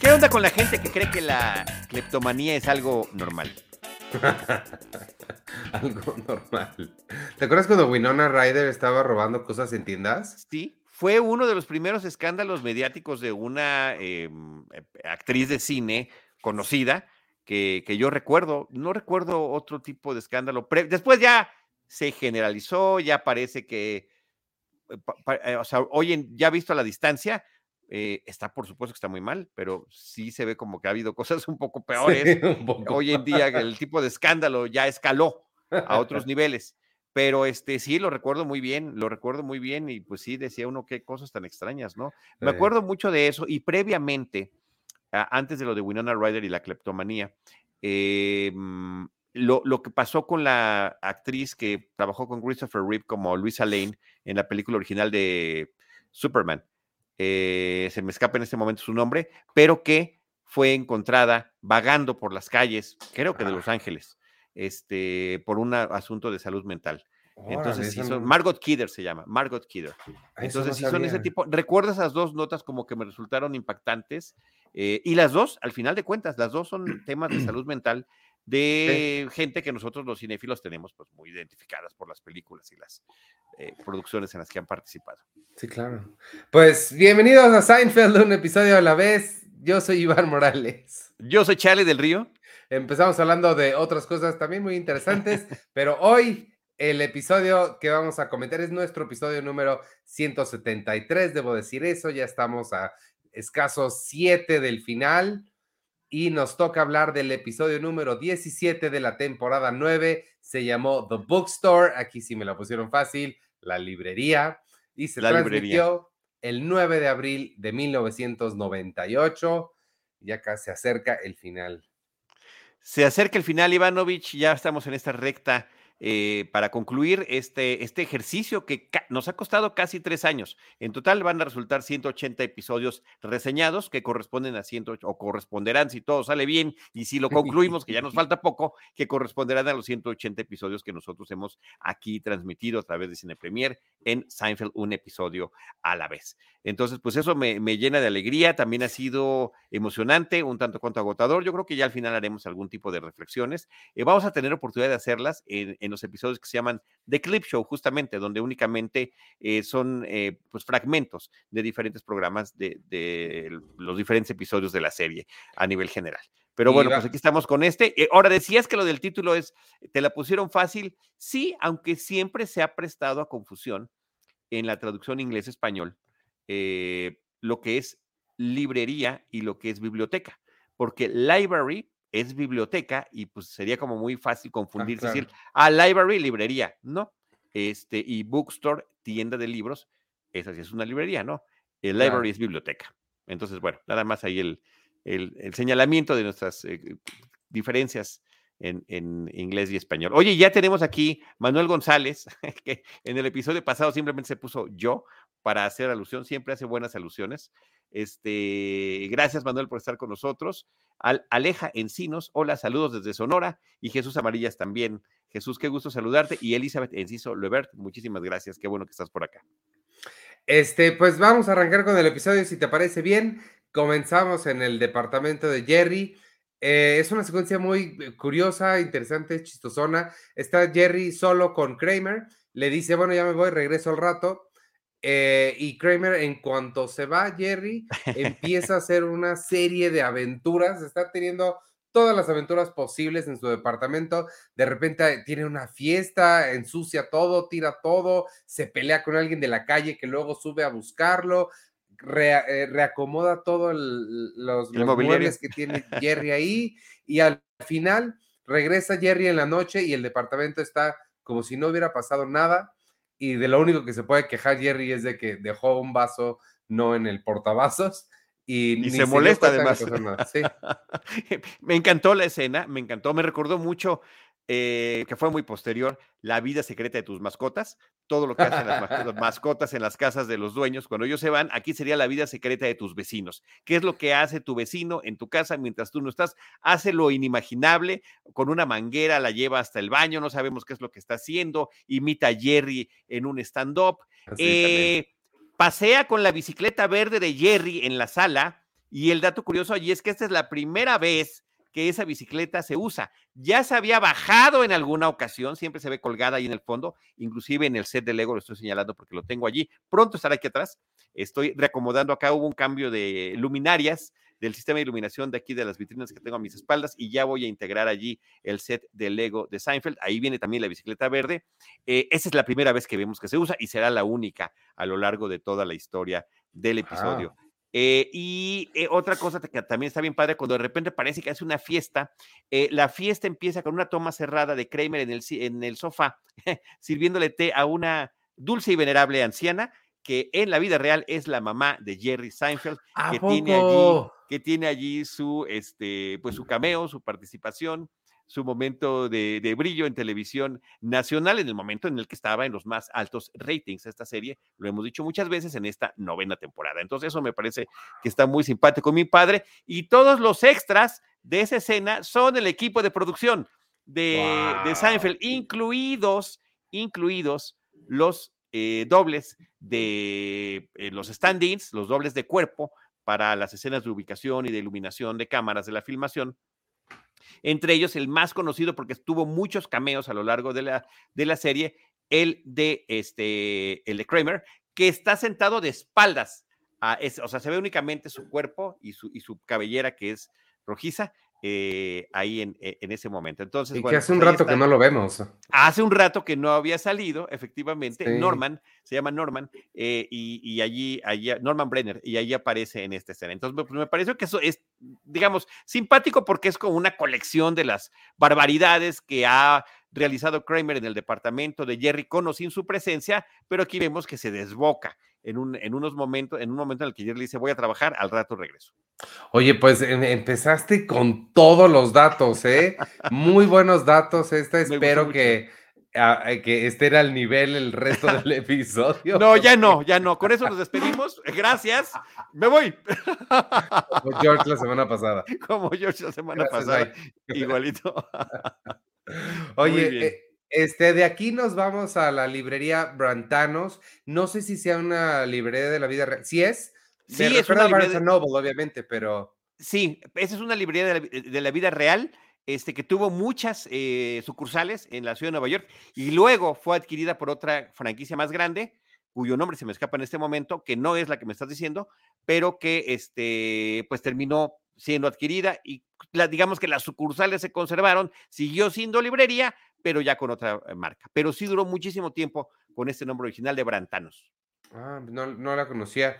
¿Qué onda con la gente que cree que la cleptomanía es algo normal? algo normal. ¿Te acuerdas cuando Winona Ryder estaba robando cosas en tiendas? Sí, fue uno de los primeros escándalos mediáticos de una em, eh, actriz de cine conocida que, que, yo recuerdo. No recuerdo otro tipo de escándalo. Después ya se generalizó, ya parece que, o sea, hoy en, ya visto a la distancia, eh, está por supuesto que está muy mal, pero sí se ve como que ha habido cosas un poco peores. Sí, un poco. Hoy en día el tipo de escándalo ya escaló a otros niveles. Pero este sí, lo recuerdo muy bien, lo recuerdo muy bien y pues sí, decía uno qué cosas tan extrañas, ¿no? Me acuerdo mucho de eso y previamente, antes de lo de Winona Ryder y la cleptomanía, eh, mm, lo, lo que pasó con la actriz que trabajó con Christopher Reeve como Luisa Lane en la película original de Superman, eh, se me escapa en este momento su nombre, pero que fue encontrada vagando por las calles, creo que de. Los Ángeles, este, por un asunto de salud mental. Entonces, sí son, no- Margot Kidder se llama, Margot Kidder. Entonces, no sí son ese tipo. Recuerdo esas dos notas como que me resultaron impactantes. eh, y las dos, al final de cuentas, las dos son temas de salud mental de gente que nosotros los cinéfilos tenemos pues muy identificadas por las películas y las eh, producciones en las que han participado. Sí, claro. Pues bienvenidos a Seinfeld, un episodio a la vez. Yo soy Iván Morales. Yo soy Charlie del Río. Empezamos hablando de otras cosas también muy interesantes, pero hoy el episodio que vamos a comentar es nuestro episodio número 173, debo decir eso, ya estamos a escasos 7 del final y nos toca hablar del episodio número 17 de la temporada 9, se llamó The Bookstore, aquí sí me la pusieron fácil, la librería, y se La librería. transmitió el 9 de abril de 1998, ya casi se acerca el final. Se acerca el final, Ivanovich, ya estamos en esta recta eh, para concluir este, este ejercicio que nos ha costado casi tres años. En total van a resultar 180 episodios reseñados que corresponden a 108 o corresponderán, si todo sale bien y si lo concluimos, que ya nos falta poco, que corresponderán a los 180 episodios que nosotros hemos aquí transmitido a través de Cine Premier en Seinfeld, un episodio a la vez. Entonces, pues eso me, me llena de alegría, también ha sido emocionante, un tanto cuanto agotador. Yo creo que ya al final haremos algún tipo de reflexiones. Eh, vamos a tener oportunidad de hacerlas en, en los episodios que se llaman The Clip Show, justamente, donde únicamente eh, son eh, pues fragmentos de diferentes programas de, de los diferentes episodios de la serie a nivel general. Pero bueno, pues aquí estamos con este. Eh, ahora, decías que lo del título es, ¿te la pusieron fácil? Sí, aunque siempre se ha prestado a confusión en la traducción inglés-español eh, lo que es librería y lo que es biblioteca, porque library es biblioteca y pues sería como muy fácil confundirse, decir, claro. ah, library, librería, ¿no? Este, y bookstore, tienda de libros, esa sí es una librería, ¿no? El Claro. library es biblioteca. Entonces, bueno, nada más ahí el, el- el señalamiento de nuestras eh, diferencias en, en inglés y español. Oye, ya tenemos aquí Manuel González, que en el episodio pasado simplemente se puso yo para hacer alusión, siempre hace buenas alusiones. Este, gracias Manuel por estar con nosotros. Al, Aleja Encinos, hola, saludos desde Sonora y Jesús Amarillas también. Jesús, qué gusto saludarte. Y Elizabeth Enciso Lebert, muchísimas gracias, qué bueno que estás por acá. Este, pues vamos a arrancar con el episodio, si te parece bien. Comenzamos en el departamento de Jerry. Eh, es una secuencia muy eh, curiosa, interesante, chistosona. Está Jerry solo con Kramer. Le dice, bueno, ya me voy, regreso al rato. Eh, y Kramer, en cuanto se va, Jerry empieza a hacer una serie de aventuras. Está teniendo todas las aventuras posibles en su departamento. De repente tiene una fiesta, ensucia todo, tira todo, se pelea con alguien de la calle que luego sube a buscarlo, eh, reacomoda todos los, los muebles que tiene Jerry ahí y al final regresa Jerry en la noche y el departamento está como si no hubiera pasado nada y de lo único que se puede quejar Jerry es de que dejó un vaso no en el portavasos y, Y ni se molesta además. Sí. me encantó la escena, me encantó, me recordó mucho eh, que fue muy posterior, la vida secreta de tus mascotas, todo lo que hacen las mascotas, en las casas de los dueños, cuando ellos se van, aquí sería la vida secreta de tus vecinos. ¿Qué es lo que hace tu vecino en tu casa mientras tú no estás? Hace lo inimaginable, con una manguera la lleva hasta el baño, no sabemos qué es lo que está haciendo, imita a Jerry en un stand-up, Eh, pasea con la bicicleta verde de Jerry en la sala y el dato curioso allí es que esta es la primera vez que esa bicicleta se usa. Ya se había bajado en alguna ocasión, siempre se ve colgada ahí en el fondo, inclusive en el set de Lego lo estoy señalando porque lo tengo allí. Pronto estará aquí atrás. Estoy reacomodando acá, hubo un cambio de luminarias del sistema de iluminación de aquí de las vitrinas que tengo a mis espaldas y ya voy a integrar allí el set de Lego de Seinfeld. Ahí viene también la bicicleta verde. Eh, esa es la primera vez que vemos que se usa y será la única a lo largo de toda la historia del episodio. Eh, y eh, otra cosa que también está bien padre, cuando de repente parece que hace una fiesta, la fiesta empieza con una toma cerrada de Kramer en el, en el sofá, sirviéndole té a una dulce y venerable anciana que en la vida real es la mamá de Jerry Seinfeld, que tiene allí que tiene allí su, este, pues su cameo, su participación, su momento de, brillo en televisión nacional, en el momento en el que estaba en los más altos ratings esta serie, lo hemos dicho muchas veces en esta novena temporada. Entonces eso me parece que está muy simpático mi padre y todos los extras de esa escena son el equipo de producción de, de Seinfeld, incluidos, incluidos los eh, dobles de eh, los stand-ins, los dobles de cuerpo para las escenas de ubicación y de iluminación de cámaras de la filmación. Entre ellos, el más conocido porque tuvo muchos cameos a lo largo de la, de la serie, el de, este, el de Kramer, que está sentado de espaldas. A o sea, se ve únicamente su cuerpo y su, y su cabellera que es rojiza, eh, ahí en, e, en, ese momento. Entonces, y que hace pues un rato que no lo vemos. Hace un rato que no había salido, efectivamente. Norman, se llama Norman, eh, y, allí, allí, Norman Brenner, y allí aparece en esta escena. Entonces, pues me parece que eso es, digamos, simpático porque es como una colección de las barbaridades que ha realizado Kramer en el departamento de Jerry con o sin su presencia, pero aquí vemos que se desboca en, un, en unos momentos, en un momento en el que Jerry le dice, voy a trabajar, al rato regreso. Oye, pues em, empezaste con todos los datos, ¿eh? Muy buenos datos. Esta espero que, ah, eh, que esté al nivel el resto del episodio. No, ya no, ya no. Con eso nos despedimos. Gracias. Me voy. Como George la semana pasada. Como George la semana pasada. Igualito. Oye, este, de aquí nos vamos a la librería Brantanos. No sé si sea una librería de la vida real. Sí es. Sí, es una librería de... Noble, obviamente, pero. Sí, esa es una librería de la, vida real. Este, que tuvo muchas eh, sucursales en la ciudad de Nueva York y luego fue adquirida por otra franquicia más grande, cuyo nombre se me escapa en este momento, que no es la que me estás diciendo, pero que este, pues terminó siendo adquirida y la, digamos que las sucursales se conservaron, siguió siendo librería, pero ya con otra eh, marca. Pero sí duró muchísimo tiempo con este nombre original de Brantanos. Ah, no, no la conocía.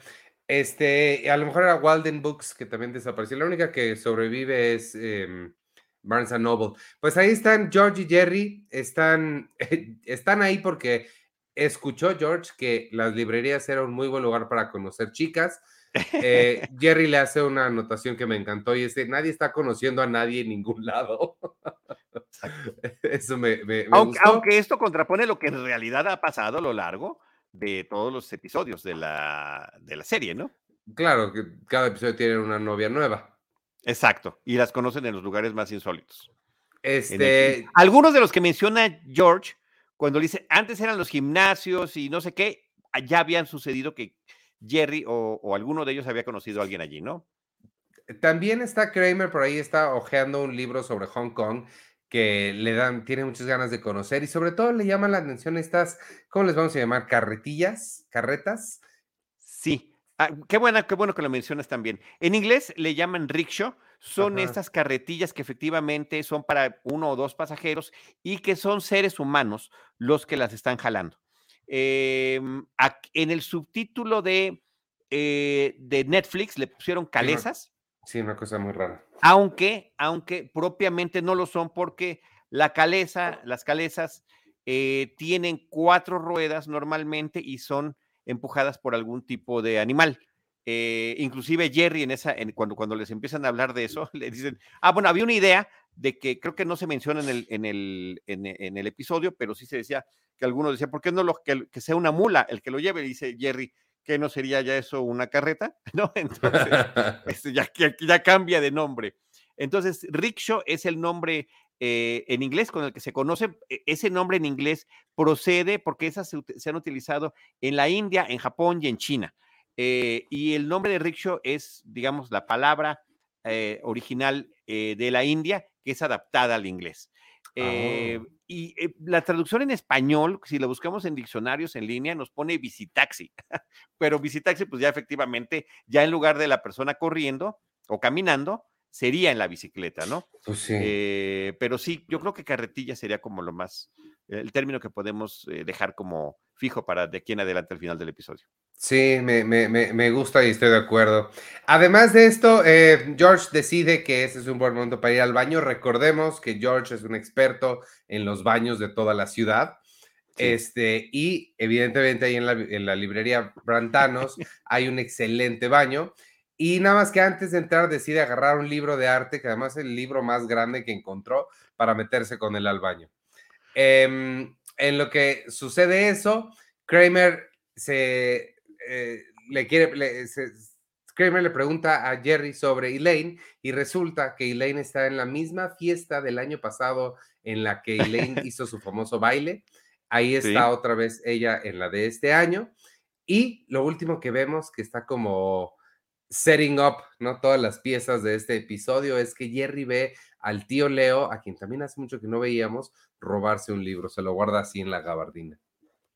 Este, a lo mejor era Walden Books, que también desapareció. La única que sobrevive es eh, Barnes Noble. Pues ahí están George y Jerry, están, están ahí porque escuchó George que las librerías eran un muy buen lugar para conocer chicas. Eh, Jerry le hace una anotación que me encantó y es que nadie está conociendo a nadie en ningún lado. Eso me, aunque, aunque, esto contrapone lo que en realidad ha pasado a lo largo de todos los episodios de la, de la serie, ¿no? Claro, que cada episodio tiene una novia nueva. Exacto, y las conocen en los lugares más insólitos. Este... Algunos de los que menciona George, cuando dice, antes eran los gimnasios y no sé qué, ya habían sucedido que Jerry o, o alguno de ellos había conocido a alguien allí, ¿no? También está Kramer, por ahí está hojeando un libro sobre Hong Kong que le dan, tiene muchas ganas de conocer y sobre todo le llaman la atención estas, ¿cómo les vamos a llamar? Carretillas, carretas. Sí, ah, qué, buena, qué bueno que lo mencionas también. En inglés le llaman rickshaw, son estas carretillas que efectivamente son para uno o dos pasajeros y que son seres humanos los que las están jalando. Em, en el subtítulo de, eh, de Netflix le pusieron calesas. Sí, una cosa muy rara. Aunque, aunque propiamente no lo son porque la caleza, las calesas eh, tienen cuatro ruedas normalmente y son empujadas por algún tipo de animal. Eh, inclusive Jerry en esa, cuando, cuando les empiezan a hablar de eso, le dicen, ah, bueno, había una idea de que creo que no se menciona en el, en el, en, el episodio, pero sí se decía que algunos decían, ¿por qué no lo, que, que sea una mula el que lo lleve? dice Jerry, que no sería ya eso una carreta, ¿no? Entonces, este, ya, ya cambia de nombre. Entonces, rickshaw es el nombre eh, en inglés con el que se conoce. E, ese nombre en inglés procede porque esas se, han utilizado en la India, en Japón y en China. Eh, y el nombre de rickshaw es, digamos, la palabra eh, original de la India que es adaptada al inglés. Oh. Y la traducción en español, si la buscamos en diccionarios en línea, nos pone visitaxi. Pero visitaxi, pues ya efectivamente, ya en lugar de la persona corriendo o caminando, sería en la bicicleta, ¿no? Pues sí. Eh, pero sí, yo creo que carretilla sería como lo más, el término que podemos eh, dejar como fijo para de aquí en adelante al final del episodio. Sí, me, me, me, gusta y estoy de acuerdo. Además de esto, eh, George decide que ese es un buen momento para ir al baño. Recordemos que George es un experto en los baños de toda la ciudad. Este, y evidentemente ahí en la, en la librería Brantanos hay un excelente baño. Y nada más que antes de entrar decide agarrar un libro de arte, que además es el libro más grande que encontró para meterse con él al baño. Em, en lo que sucede eso, Kramer se eh, le quiere, le, Kramer le pregunta a Jerry sobre Elaine y resulta que Elaine está en la misma fiesta del año pasado en la que Elaine hizo su famoso baile. Ahí está otra vez ella en la de este año. Y lo último que vemos que está como setting up, ¿no? Todas las piezas de este episodio es que Jerry ve al tío Leo, a quien también hace mucho que no veíamos, robarse un libro, se lo guarda así en la gabardina.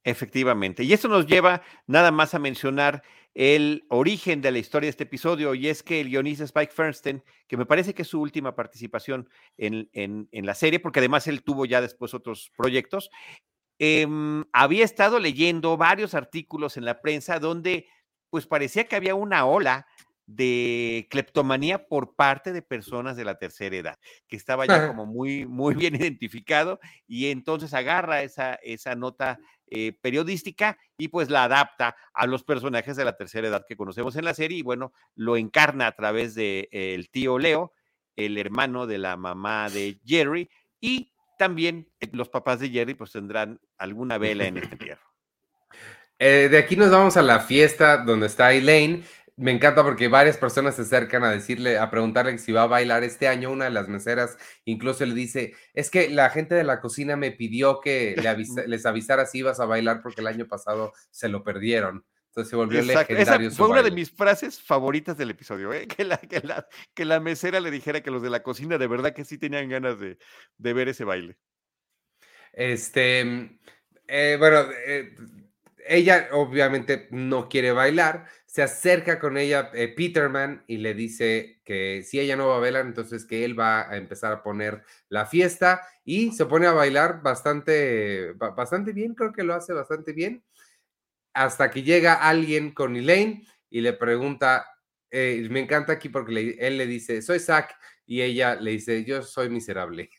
Efectivamente. Y esto nos lleva nada más a mencionar el origen de la historia de este episodio, y es que el guionista Spike Fernstein, que me parece que es su última participación en, la serie, porque además él tuvo ya después otros proyectos, em, había estado leyendo varios artículos en la prensa donde pues parecía que había una ola de cleptomanía por parte de personas de la tercera edad, que estaba ya como muy, muy bien identificado y entonces agarra esa, esa nota eh, periodística y pues la adapta a los personajes de la tercera edad que conocemos en la serie y bueno, lo encarna a través de el tío Leo, el hermano de la mamá de Jerry y también eh, los papás de Jerry pues tendrán alguna vela en este entierro. Eh, de aquí nos vamos a la fiesta donde está Elaine me encanta porque varias personas se acercan a decirle, a preguntarle si va a bailar este año. Una de las meseras incluso le dice, es que la gente de la cocina me pidió que les avisara si ibas a bailar porque el año pasado se lo perdieron. Entonces se volvió legendario. fue una de mis frases favoritas del episodio, ¿eh? que, la, que, la, mesera le dijera que los de la cocina de verdad que sí tenían ganas de, ver ese baile. Este, eh, bueno, eh, ella obviamente no quiere bailar, se acerca con ella eh, Peterman y le dice que si ella no va a bailar, entonces que él va a empezar a poner la fiesta y se pone a bailar bastante, bastante bien, creo que lo hace bastante bien, hasta que llega alguien con Elaine y le pregunta, eh, me encanta aquí porque él le dice, soy Zach, y ella le dice, yo soy miserable.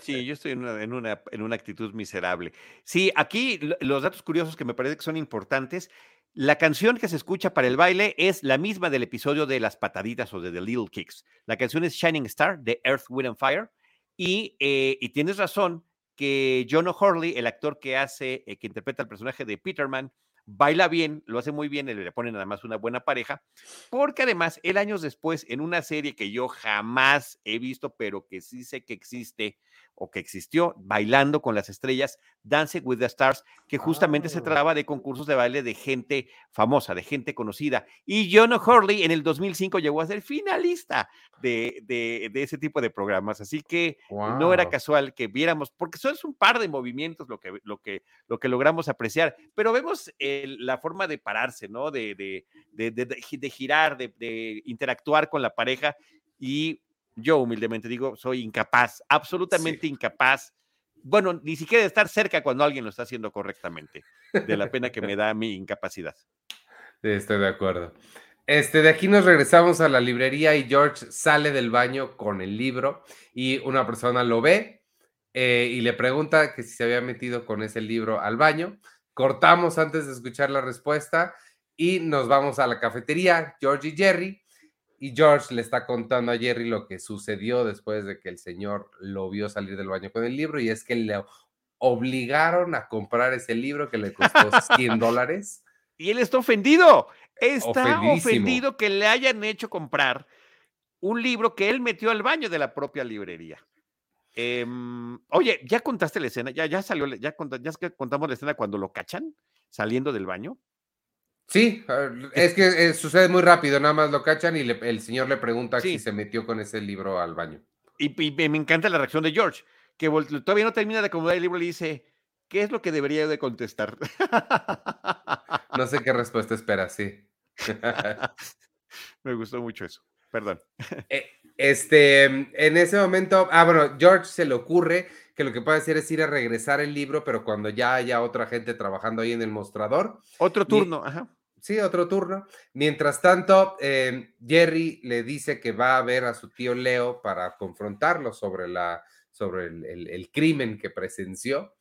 Sí, yo estoy en una, en una, en una actitud miserable. Sí, aquí los datos curiosos que me parece que son importantes. La canción que se escucha para el baile es la misma del episodio de Las Pataditas o de The Little Kicks. La canción es Shining Star de Earth, Wind and Fire. Y, eh, tienes razón que John O'Hurley, el actor que hace, eh, que interpreta el personaje de Peterman, baila bien, lo hace muy bien, le ponen además una buena pareja, porque además él años después, en una serie que yo jamás he visto, pero que sí sé que existe, o que existió, Bailando con las Estrellas, Dancing with the Stars, que justamente se ah. trataba de concursos de baile de gente famosa, de gente conocida. Y John Hurley en el 2005 llegó a ser finalista de, de, ese tipo de programas. Así que no era casual que viéramos, porque son un par de movimientos lo que, lo que, lo que logramos apreciar, pero vemos la forma de pararse, ¿no? De, de, de girar, de interactuar con la pareja y yo humildemente digo, soy incapaz, absolutamente incapaz. Bueno, ni siquiera de estar cerca cuando alguien lo está haciendo correctamente, de la pena que me da mi incapacidad. estoy de acuerdo. Este, de aquí nos regresamos a la librería y George sale del baño con el libro y una persona lo ve eh, y le pregunta que si se había metido con ese libro al baño. Cortamos antes de escuchar la respuesta y nos vamos a la cafetería, George y Jerry, y George le está contando a Jerry lo que sucedió después de que el señor lo vio salir del baño con el libro y es que le obligaron a comprar ese libro que le costó 100 dólares. Y él está ofendido. Está ofendido que le hayan hecho comprar un libro que él metió al baño de la propia librería. Em, oye, ¿ya contaste la escena? ¿Ya, ya salió, ya, ya contamos la escena cuando lo cachan saliendo del baño? Sí, es que eh, sucede muy rápido, nada más lo cachan y el señor le pregunta si se metió con ese libro al baño. Y, me encanta la reacción de George, que todavía no termina de acomodar el libro y le dice, ¿qué es lo que debería de contestar? No sé qué respuesta espera, sí. me gustó mucho eso, perdón. Eh, este, en ese momento, ah, bueno, George se le ocurre que lo que puede hacer es ir a regresar el libro, pero cuando ya haya otra gente trabajando ahí en el mostrador. Otro turno, ajá. Sí, otro turno. Mientras tanto, em, Jerry le dice que va a ver a su tío Leo para confrontarlo sobre, la, sobre el, crimen que presenció.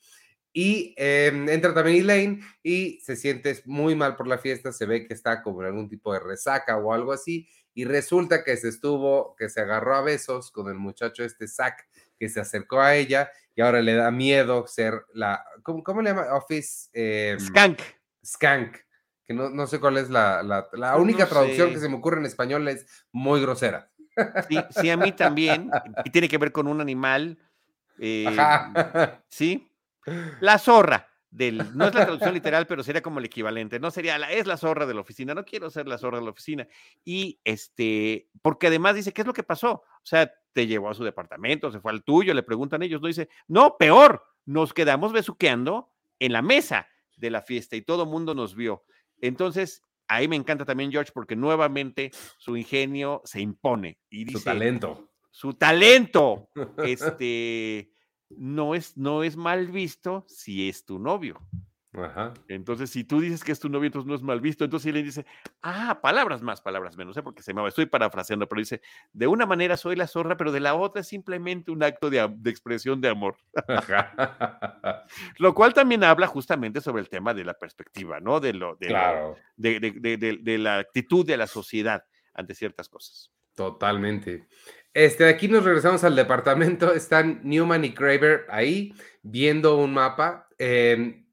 Y em, entra también Elaine y se siente muy mal por la fiesta, se ve que está como en algún tipo de resaca o algo así, y resulta que se estuvo, que se agarró a besos con el muchacho este Zack, que se acercó a ella y ahora le da miedo ser la, ¿cómo, cómo le llama? Office. Eh, skank. Skank, que no, no sé cuál es la, la, la única traducción que se me ocurre en español es muy grosera. Sí, sí, a mí también, y tiene que ver con un animal. Eh, Ajá. Sí, la zorra. Del, no es la traducción literal, pero sería como el equivalente. No sería la, es la zorra de la oficina. No quiero ser la zorra de la oficina. Y este, porque además dice, ¿qué es lo que pasó? O sea, te llevó a su departamento, se fue al tuyo, le preguntan ellos, no dice, no, peor, nos quedamos besuqueando en la mesa de la fiesta y todo el mundo nos vio. Entonces, ahí me encanta también George porque nuevamente su ingenio se impone y dice, su talento. Su talento, este, no es, no es mal visto si es tu novio. Entonces, si tú dices que es tu novio, entonces no es mal visto. Entonces él le dice, ah, palabras más, palabras menos, ¿eh? porque se me estoy parafraseando, pero dice, de una manera soy la zorra, pero de la otra es simplemente un acto de, expresión de amor. lo cual también habla justamente sobre el tema de la perspectiva, ¿no? De, lo, de, de, la actitud de la sociedad ante ciertas cosas. Totalmente. Este, aquí nos regresamos al departamento. Están Newman y Kraber ahí viendo un mapa. Em,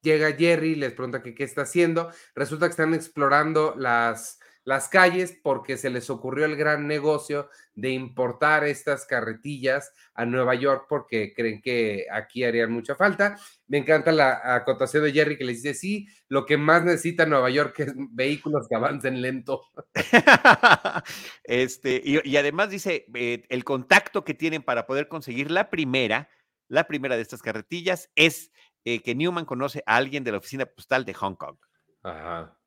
Llega Jerry, les pregunta qué está haciendo. Resulta que están explorando las, las calles porque se les ocurrió el gran negocio de importar estas carretillas a Nueva York porque creen que aquí harían mucha falta. Me encanta la acotación de Jerry que les dice, sí, lo que más necesita Nueva York es vehículos que avancen lento. este, y, además dice, eh, el contacto que tienen para poder conseguir la primera, la primera de estas carretillas es eh, que Newman conoce a alguien de la oficina postal de Hong Kong. Ajá.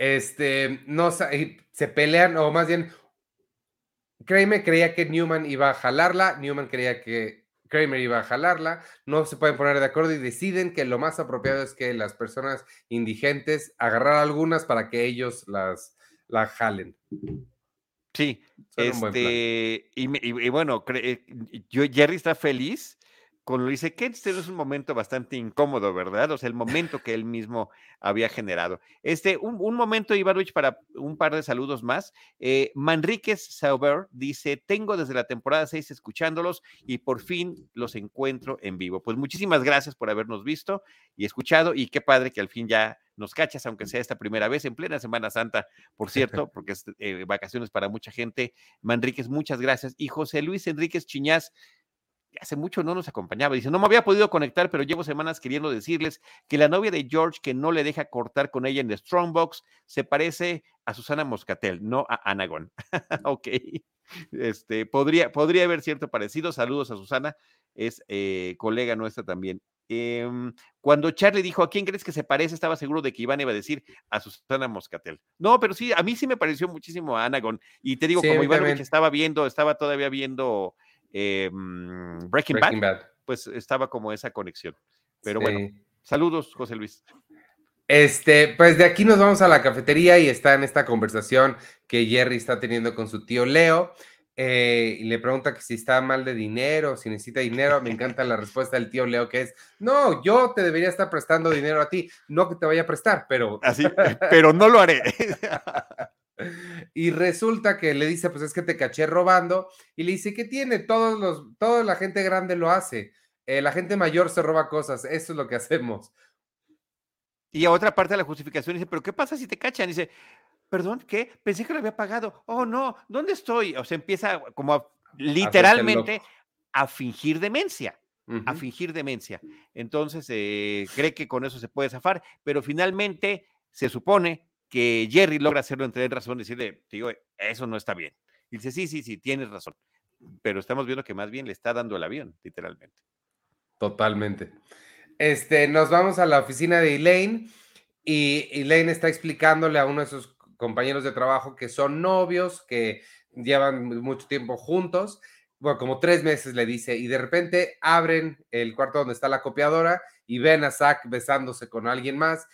Este, no, se pelean, o más bien, Kramer creía que Newman iba a jalarla, Newman creía que Kramer iba a jalarla, no se pueden poner de acuerdo y deciden que lo más apropiado es que las personas indigentes agarrar algunas para que ellos las la jalen. Sí, este, y, bueno, eh, yo, Jerry está feliz dice que este es un momento bastante incómodo, ¿verdad? O sea, el momento que él mismo había generado. Este, un, momento, Ivanovich, para un par de saludos más. Eh, Manríquez Sauber dice: Tengo desde la temporada 6 escuchándolos y por fin los encuentro en vivo. Pues muchísimas gracias por habernos visto y escuchado. Y qué padre que al fin ya nos cachas, aunque sea esta primera vez en plena Semana Santa, por cierto, porque es eh, vacaciones para mucha gente. Manríquez, muchas gracias. Y José Luis Enríquez Chiñás hace mucho no nos acompañaba. Dice, no me había podido conectar, pero llevo semanas queriendo decirles que la novia de George, que no le deja cortar con ella en The Strongbox, se parece a Susana Moscatel, no a Anagon. ok. Este, podría, podría haber cierto parecido. Saludos a Susana, es eh, colega nuestra también. Em, cuando Charlie dijo, ¿a quién crees que se parece? Estaba seguro de que Iván iba a decir a Susana Moscatel. No, pero sí, a mí sí me pareció muchísimo a Anagon. Y te digo, como Iván estaba viendo, estaba todavía viendo Em, Breaking, Bad, pues estaba como esa conexión. Pero bueno, saludos, José Luis. Este, pues de aquí nos vamos a la cafetería y está en esta conversación que Jerry está teniendo con su tío Leo. Eh, y le pregunta que si está mal de dinero, si necesita dinero. Me encanta la respuesta del tío Leo, que es: No, yo te debería estar prestando dinero a ti, no que te vaya a prestar, pero. Así, pero no lo haré. Y resulta que le dice, pues es que te caché robando. Y le dice, ¿qué tiene? Todos los, toda la gente grande lo hace. Eh, la gente mayor se roba cosas. Eso es lo que hacemos. Y a otra parte de la justificación dice, ¿pero qué pasa si te cachan? dice, perdón, ¿qué? Pensé que lo había pagado. Oh, no, ¿dónde estoy? O sea, empieza como literalmente a fingir demencia, a fingir demencia. Entonces, eh, cree que con eso se puede zafar, pero finalmente se supone que Jerry logra hacerlo entre razón decirle, digo, eso no está bien. Y dice, sí, sí, sí, tienes razón. Pero estamos viendo que más bien le está dando el avión, literalmente. Totalmente. Este, nos vamos a la oficina de Elaine y Elaine está explicándole a uno de sus compañeros de trabajo que son novios, que llevan mucho tiempo juntos, bueno, como tres meses le dice, y de repente abren el cuarto donde está la copiadora y ven a Zack besándose con alguien más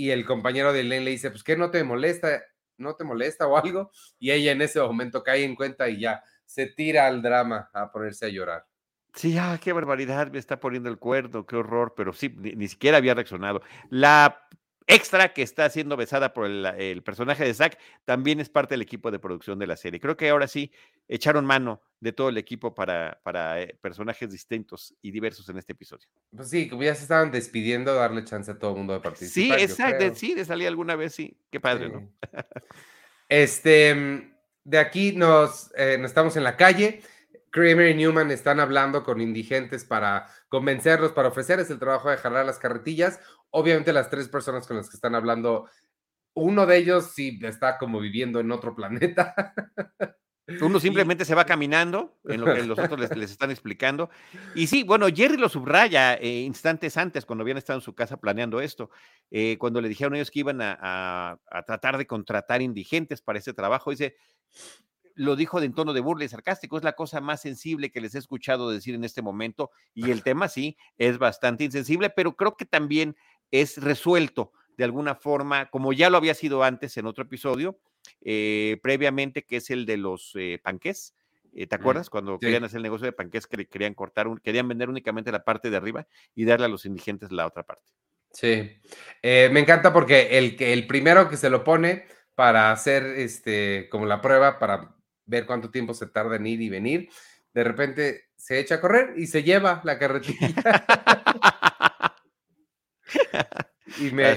y el compañero de Elaine le dice, pues, ¿qué no te molesta? ¿No te molesta o algo? Y ella en ese momento cae en cuenta y ya se tira al drama a ponerse a llorar. Sí, ah, qué barbaridad, me está poniendo el cuerdo, qué horror, pero sí, ni, siquiera había reaccionado. La extra que está siendo besada por el, personaje de Zack también es parte del equipo de producción de la serie. Creo que ahora sí echaron mano de todo el equipo para, para eh, personajes distintos y diversos en este episodio. Pues sí, como ya se estaban despidiendo, darle chance a todo el mundo de participar. Sí, exacto, sí, de salir alguna vez, sí. Qué padre, ¿no? este, de aquí nos, eh, nos estamos en la calle. Kramer y Newman están hablando con indigentes para convencerlos, para ofrecerles el trabajo de jalar las carretillas. Obviamente las tres personas con las que están hablando, uno de ellos sí está como viviendo en otro planeta. Uno simplemente se va caminando en lo que los otros les, están explicando. Y sí, bueno, Jerry lo subraya eh, instantes antes, cuando habían estado en su casa planeando esto, eh, cuando le dijeron ellos que iban a, a, tratar de contratar indigentes para ese trabajo. Dice, lo dijo de tono de burla y sarcástico, es la cosa más sensible que les he escuchado decir en este momento y el tema sí es bastante insensible, pero creo que también es resuelto de alguna forma, como ya lo había sido antes en otro episodio, eh, previamente, que es el de los eh, panques. Eh, ¿Te acuerdas? Cuando querían hacer el negocio de panques, que querían cortar, querían vender únicamente la parte de arriba y darle a los indigentes la otra parte. Sí, me encanta porque el, el primero que se lo pone para hacer este, como la prueba, para ver cuánto tiempo se tarda en ir y venir. De repente se echa a correr y se lleva la carretilla. y me,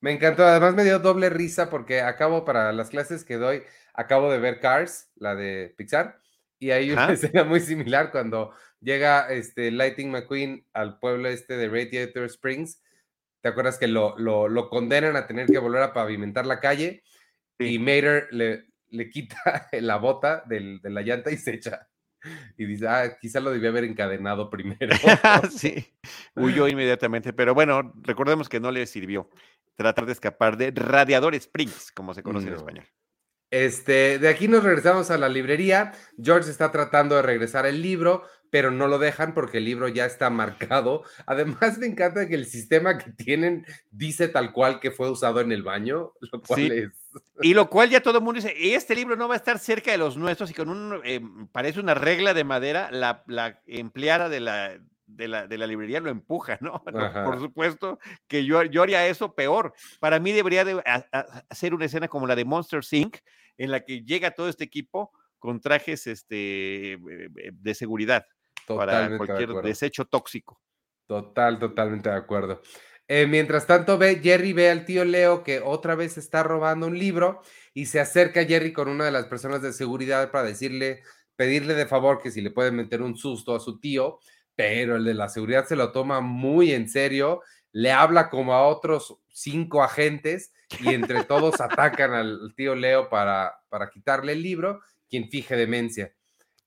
me, encantó. Además me dio doble risa porque acabo para las clases que doy, acabo de ver Cars, la de Pixar, y hay una escena muy similar cuando llega este Lighting McQueen al pueblo este de Radiator Springs. ¿Te acuerdas que lo, lo, condenan a tener que volver a pavimentar la calle? Y Mater le, le quita la bota de la llanta y se echa. Y dice, ah, quizá lo debía haber encadenado primero. sí, huyó inmediatamente, pero bueno, recordemos que no le sirvió tratar de escapar de Radiador Springs, como se conoce en español. Este, de aquí nos regresamos a la librería. George está tratando de regresar el libro, pero no lo dejan porque el libro ya está marcado. Además, me encanta que el sistema que tienen dice tal cual que fue usado en el baño, lo cual es... Y lo cual ya todo el mundo dice, este libro no va a estar cerca de los nuestros y con un, eh, parece una regla de madera, la, empleada de la, de la, de la, librería lo empuja, ¿no? Por supuesto que yo, yo haría eso peor. Para mí debería de hacer una escena como la de Monster Inc., en la que llega todo este equipo con trajes este, eh, de seguridad para cualquier desecho tóxico. Total, totalmente de acuerdo. Eh, mientras tanto, Jerry ve al tío Leo que otra vez está robando un libro y se acerca a Jerry con una de las personas de seguridad para decirle, pedirle de favor que si le puede meter un susto a su tío, pero el de la seguridad se lo toma muy en serio, le habla como a otros cinco agentes y entre todos atacan al tío Leo para, para quitarle el libro, quien fije demencia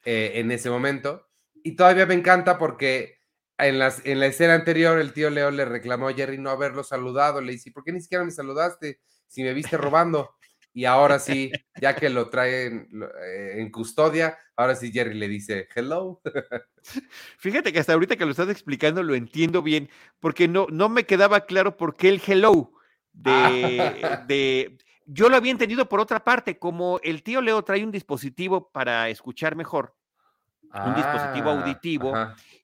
eh, en ese momento. Y todavía me encanta porque en, las, en la escena anterior el tío Leo le reclamó a Jerry no haberlo saludado. Le dice, ¿por qué ni siquiera me saludaste si me viste robando? Y ahora sí, ya que lo traen eh, en custodia, ahora sí Jerry le dice, hello. Fíjate que hasta ahorita que lo estás explicando lo entiendo bien, porque no, no me quedaba claro por qué el hello de, de... Yo lo había entendido por otra parte, como el tío Leo trae un dispositivo para escuchar mejor un dispositivo ah, auditivo,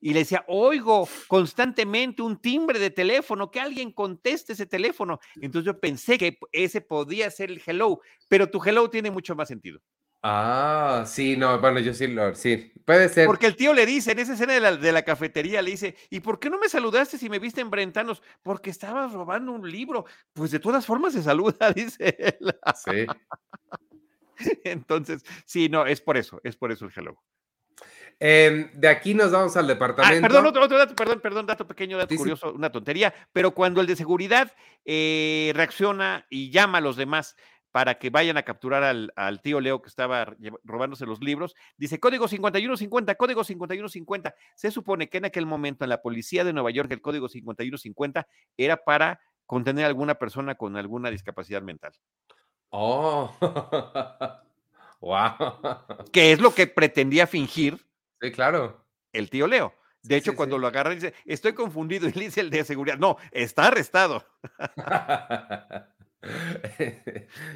y le decía, oigo constantemente un timbre de teléfono, que alguien conteste ese teléfono. Entonces yo pensé que ese podía ser el hello, pero tu hello tiene mucho más sentido. Ah, sí, no, bueno, yo sí lo, sí, puede ser. Porque el tío le dice, en esa escena de la, de la cafetería, le dice, ¿y por qué no me saludaste si me viste en Brentanos? Porque estabas robando un libro. Pues de todas formas se saluda, dice él. Sí. Entonces, sí, no, es por eso, es por eso el hello. Em, de aquí nos vamos al Ah, departamento. perdón, otro, otro dato, perdón, perdón, dato pequeño, dato curioso, una tontería, pero cuando el de seguridad eh, reacciona y llama a los demás para que vayan a capturar al, al, tío Leo que estaba robándose los libros, dice código 5150, código 5150. Se supone que en aquel momento en la policía de Nueva York el código 5150 era para contener a alguna persona con alguna discapacidad mental. Oh, wow. Que es lo que pretendía fingir. Sí, claro. El tío Leo. De hecho, sí, cuando sí. lo agarra, dice, estoy confundido, y le dice el de seguridad, no, está arrestado.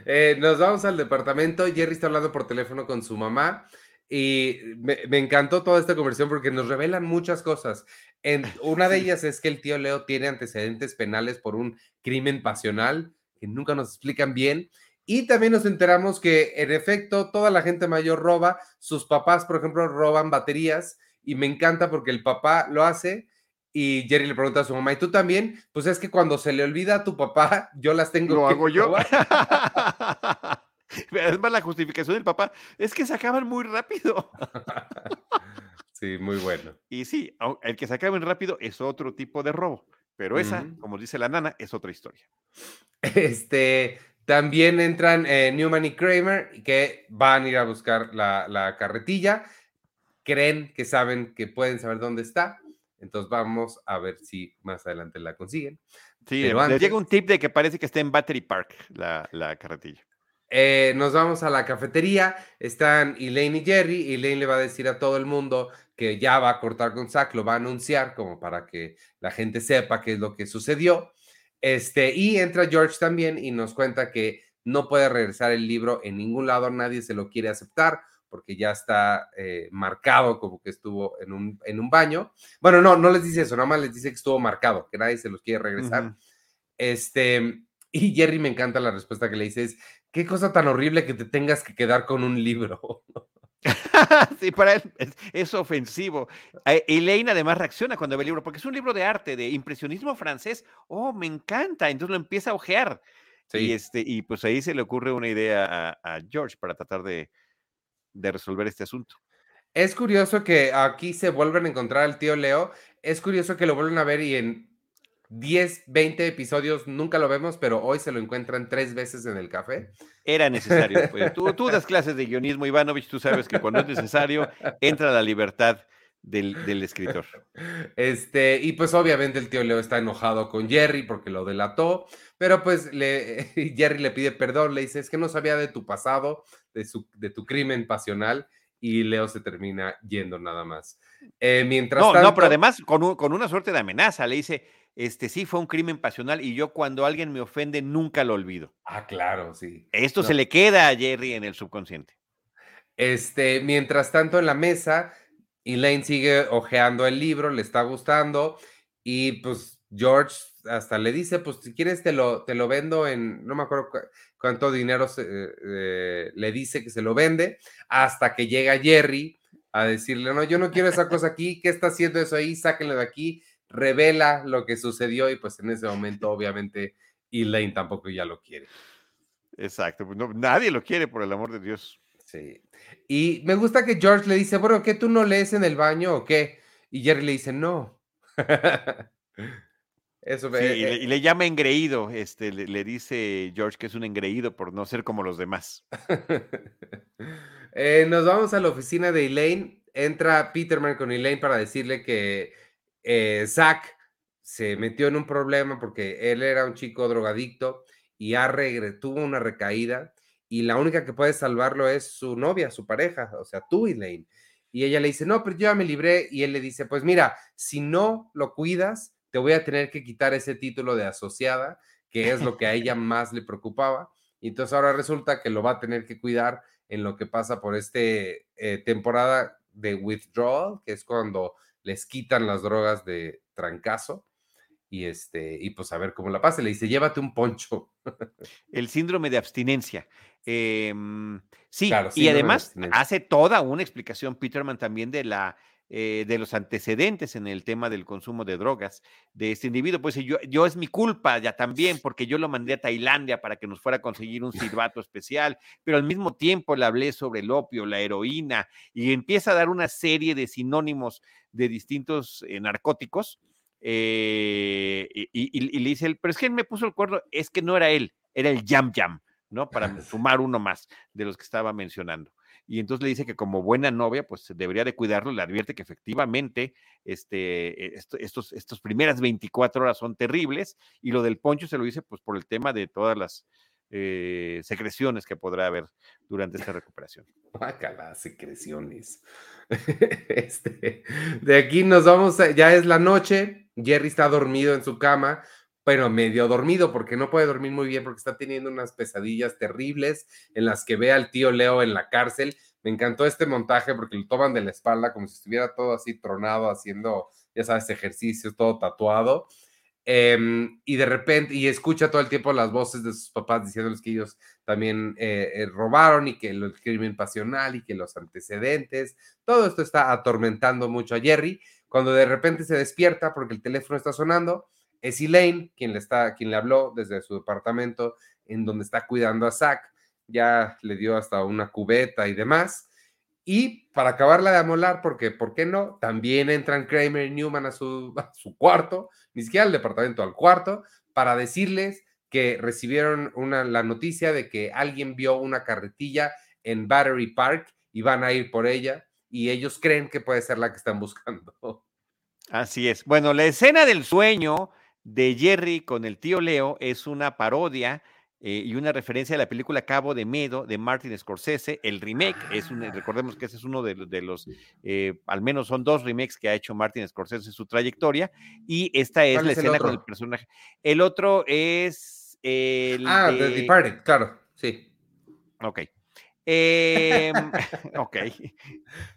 eh, nos vamos al departamento, Jerry está hablando por teléfono con su mamá y me, me, encantó toda esta conversación porque nos revelan muchas cosas. En, una de ellas es que el tío Leo tiene antecedentes penales por un crimen pasional que nunca nos explican bien. Y también nos enteramos que, en efecto, toda la gente mayor roba. Sus papás, por ejemplo, roban baterías. Y me encanta porque el papá lo hace. Y Jerry le pregunta a su mamá, ¿y tú también? Pues es que cuando se le olvida a tu papá, yo las tengo ¿Lo que hago yo? es más la justificación del papá. Es que se acaban muy rápido. sí, muy bueno. Y sí, el que se acaben rápido es otro tipo de robo. Pero esa, uh -huh. como dice la nana, es otra historia. Este, también entran eh, Newman y Kramer, que van a ir a buscar la, la, carretilla. Creen que saben que pueden saber dónde está. Entonces vamos a ver si más adelante la consiguen. Sí, Pero antes, llega un tip de que parece que está en Battery Park la, la carretilla. Eh, nos vamos a la cafetería, están Elaine y Jerry, y Elaine le va a decir a todo el mundo que ya va a cortar con Zack, lo va a anunciar como para que la gente sepa qué es lo que sucedió. Este, y entra George también y nos cuenta que no puede regresar el libro en ningún lado, nadie se lo quiere aceptar porque ya está eh, marcado como que estuvo en un, en un baño. Bueno, no, no les dice eso, nada más les dice que estuvo marcado, que nadie se los quiere regresar. Uh -huh. Este, y Jerry me encanta la respuesta que le dice, es, qué cosa tan horrible que te tengas que quedar con un libro. sí, para él es, es, ofensivo. Eh, Elaine además reacciona cuando ve el libro, porque es un libro de arte, de impresionismo francés. Oh, me encanta. Entonces lo empieza a ojear. Sí. Y, este, y pues ahí se le ocurre una idea a, a George para tratar de, de, resolver este asunto. Es curioso que aquí se vuelven a encontrar al tío Leo. Es curioso que lo vuelven a ver y en 10, 20 episodios nunca lo vemos, pero hoy se lo encuentran tres veces en el café. Era necesario. Pues. Tú, tú, das clases de guionismo, Ivanovich, tú sabes que cuando es necesario entra la libertad del, del, escritor. Este, y pues obviamente el tío Leo está enojado con Jerry porque lo delató, pero pues le, Jerry le pide perdón, le dice, es que no sabía de tu pasado, de, su, de tu crimen pasional, y Leo se termina yendo nada más. Eh, mientras no, tanto, no, pero además con, un, con una suerte de amenaza, le dice, este sí fue un crimen pasional y yo cuando alguien me ofende nunca lo olvido. Ah, claro, sí. Esto no. se le queda a Jerry en el subconsciente. Este, mientras tanto en la mesa, Elaine sigue hojeando el libro, le está gustando y pues George hasta le dice, pues si quieres te lo, te lo vendo en, no me acuerdo cu cuánto dinero se, eh, le dice que se lo vende, hasta que llega Jerry a decirle, no, yo no quiero esa cosa aquí, ¿qué está haciendo eso ahí? Sáquenlo de aquí, revela lo que sucedió y pues en ese momento obviamente Elaine tampoco ya lo quiere. Exacto, pues no, nadie lo quiere por el amor de Dios. Sí. Y me gusta que George le dice, bueno, ¿qué tú no lees en el baño o qué? Y Jerry le dice, no. Eso me, sí, y, le, y, le, llama engreído, este, le, le, dice George que es un engreído por no ser como los demás. eh, nos vamos a la oficina de Elaine. Entra Peterman con Elaine para decirle que eh, Zack se metió en un problema porque él era un chico drogadicto y tuvo una recaída y la única que puede salvarlo es su novia, su pareja, o sea, tú, Elaine. Y ella le dice, no, pero yo ya me libré. Y él le dice, pues mira, si no lo cuidas, te voy a tener que quitar ese título de asociada, que es lo que a ella más le preocupaba. Y entonces ahora resulta que lo va a tener que cuidar en lo que pasa por este eh, temporada de withdrawal, que es cuando les quitan las drogas de trancazo. Y este, y pues a ver cómo la pasa. Le dice, llévate un poncho. El síndrome de abstinencia. Eh, sí, claro, y además hace toda una explicación Peterman también de la eh, de los antecedentes en el tema del consumo de drogas de este individuo. Pues yo, yo es mi culpa ya también, porque yo lo mandé a Tailandia para que nos fuera a conseguir un silbato especial, pero al mismo tiempo le hablé sobre el opio, la heroína, y empieza a dar una serie de sinónimos de distintos eh, narcóticos. Eh, y, le dice, él, pero es que él me puso el cuerno, es que no era él, era el Yam Yam, ¿no? Para sumar uno más de los que estaba mencionando y entonces le dice que como buena novia, pues debería de cuidarlo, le advierte que efectivamente este, e, estos, estos primeras 24 horas son terribles, y lo del poncho se lo dice pues por el tema de todas las eh, secreciones que podrá haber durante esta recuperación. las secreciones. Este, de aquí nos vamos, ya es la noche, Jerry está dormido en su cama, pero medio dormido porque no puede dormir muy bien porque está teniendo unas pesadillas terribles en las que ve al tío Leo en la cárcel. Me encantó este montaje porque lo toman de la espalda como si estuviera todo así tronado, haciendo, ya sabes, ejercicios, todo tatuado. Em, y de repente, y escucha todo el tiempo las voces de sus papás diciéndoles que ellos también eh, eh, robaron y que el crimen pasional y que los antecedentes, todo esto está atormentando mucho a Jerry, cuando de repente se despierta porque el teléfono está sonando es Elaine quien le, está, quien le habló desde su departamento en donde está cuidando a Zack. Ya le dio hasta una cubeta y demás. Y para acabarla de amolar, porque, ¿por qué no? También entran Kramer y Newman a su, su cuarto, ni siquiera al departamento, al cuarto, para decirles que recibieron una, la noticia de que alguien vio una carretilla en Battery Park y van a ir por ella y ellos creen que puede ser la que están buscando. Así es. Bueno, la escena del sueño de Jerry con el tío Leo es una parodia eh, y una referencia a la película Cabo de Medo de Martin Scorsese. El remake es un, recordemos que ese es uno de, los, eh, al menos son dos remakes que ha hecho Martin Scorsese en su trayectoria. Y esta es la escena con el personaje. El otro es el. Ah, The Departed, claro, sí. Ok. Em, ok.